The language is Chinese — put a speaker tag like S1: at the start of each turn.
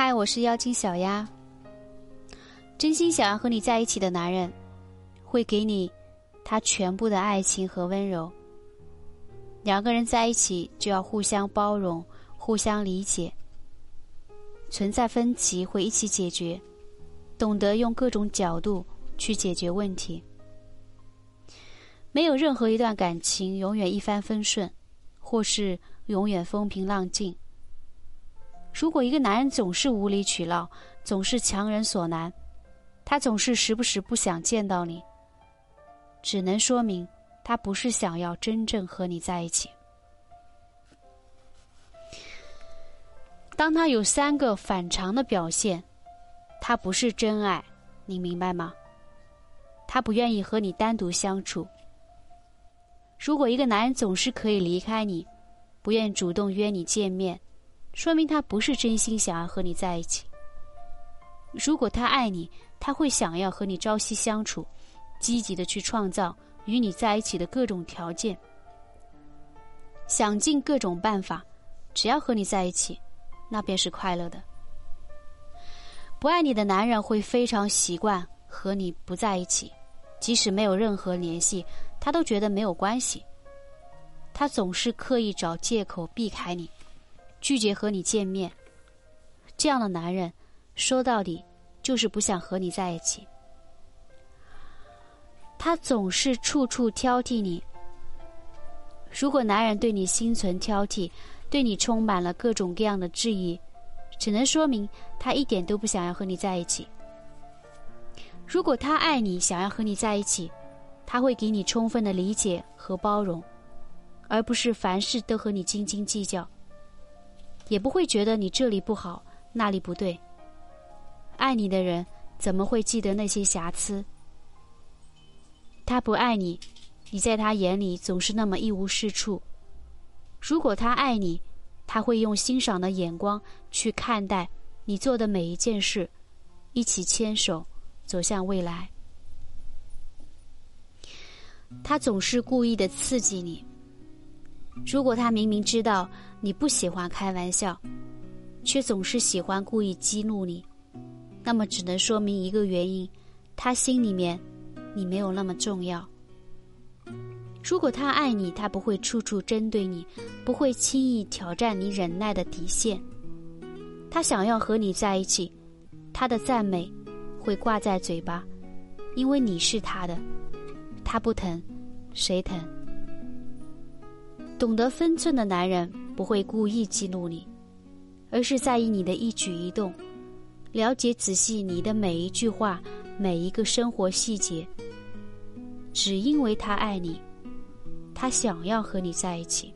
S1: 嗨，我是妖精小丫。真心想要和你在一起的男人，会给你他全部的爱情和温柔。两个人在一起就要互相包容、互相理解，存在分歧会一起解决，懂得用各种角度去解决问题。没有任何一段感情永远一帆风顺，或是永远风平浪静。如果一个男人总是无理取闹，总是强人所难，他总是时不时不想见到你，只能说明他不是想要真正和你在一起。当他有三个反常的表现，他不是真爱，你明白吗？他不愿意和你单独相处。如果一个男人总是可以离开你，不愿主动约你见面。说明他不是真心想要和你在一起。如果他爱你，他会想要和你朝夕相处，积极的去创造与你在一起的各种条件，想尽各种办法，只要和你在一起，那便是快乐的。不爱你的男人会非常习惯和你不在一起，即使没有任何联系，他都觉得没有关系。他总是刻意找借口避开你。拒绝和你见面，这样的男人，说到底就是不想和你在一起。他总是处处挑剔你。如果男人对你心存挑剔，对你充满了各种各样的质疑，只能说明他一点都不想要和你在一起。如果他爱你，想要和你在一起，他会给你充分的理解和包容，而不是凡事都和你斤斤计较。也不会觉得你这里不好，那里不对。爱你的人怎么会记得那些瑕疵？他不爱你，你在他眼里总是那么一无是处。如果他爱你，他会用欣赏的眼光去看待你做的每一件事，一起牵手走向未来。他总是故意的刺激你。如果他明明知道你不喜欢开玩笑，却总是喜欢故意激怒你，那么只能说明一个原因：他心里面你没有那么重要。如果他爱你，他不会处处针对你，不会轻易挑战你忍耐的底线。他想要和你在一起，他的赞美会挂在嘴巴，因为你是他的。他不疼，谁疼？懂得分寸的男人不会故意激怒你，而是在意你的一举一动，了解仔细你的每一句话、每一个生活细节。只因为他爱你，他想要和你在一起。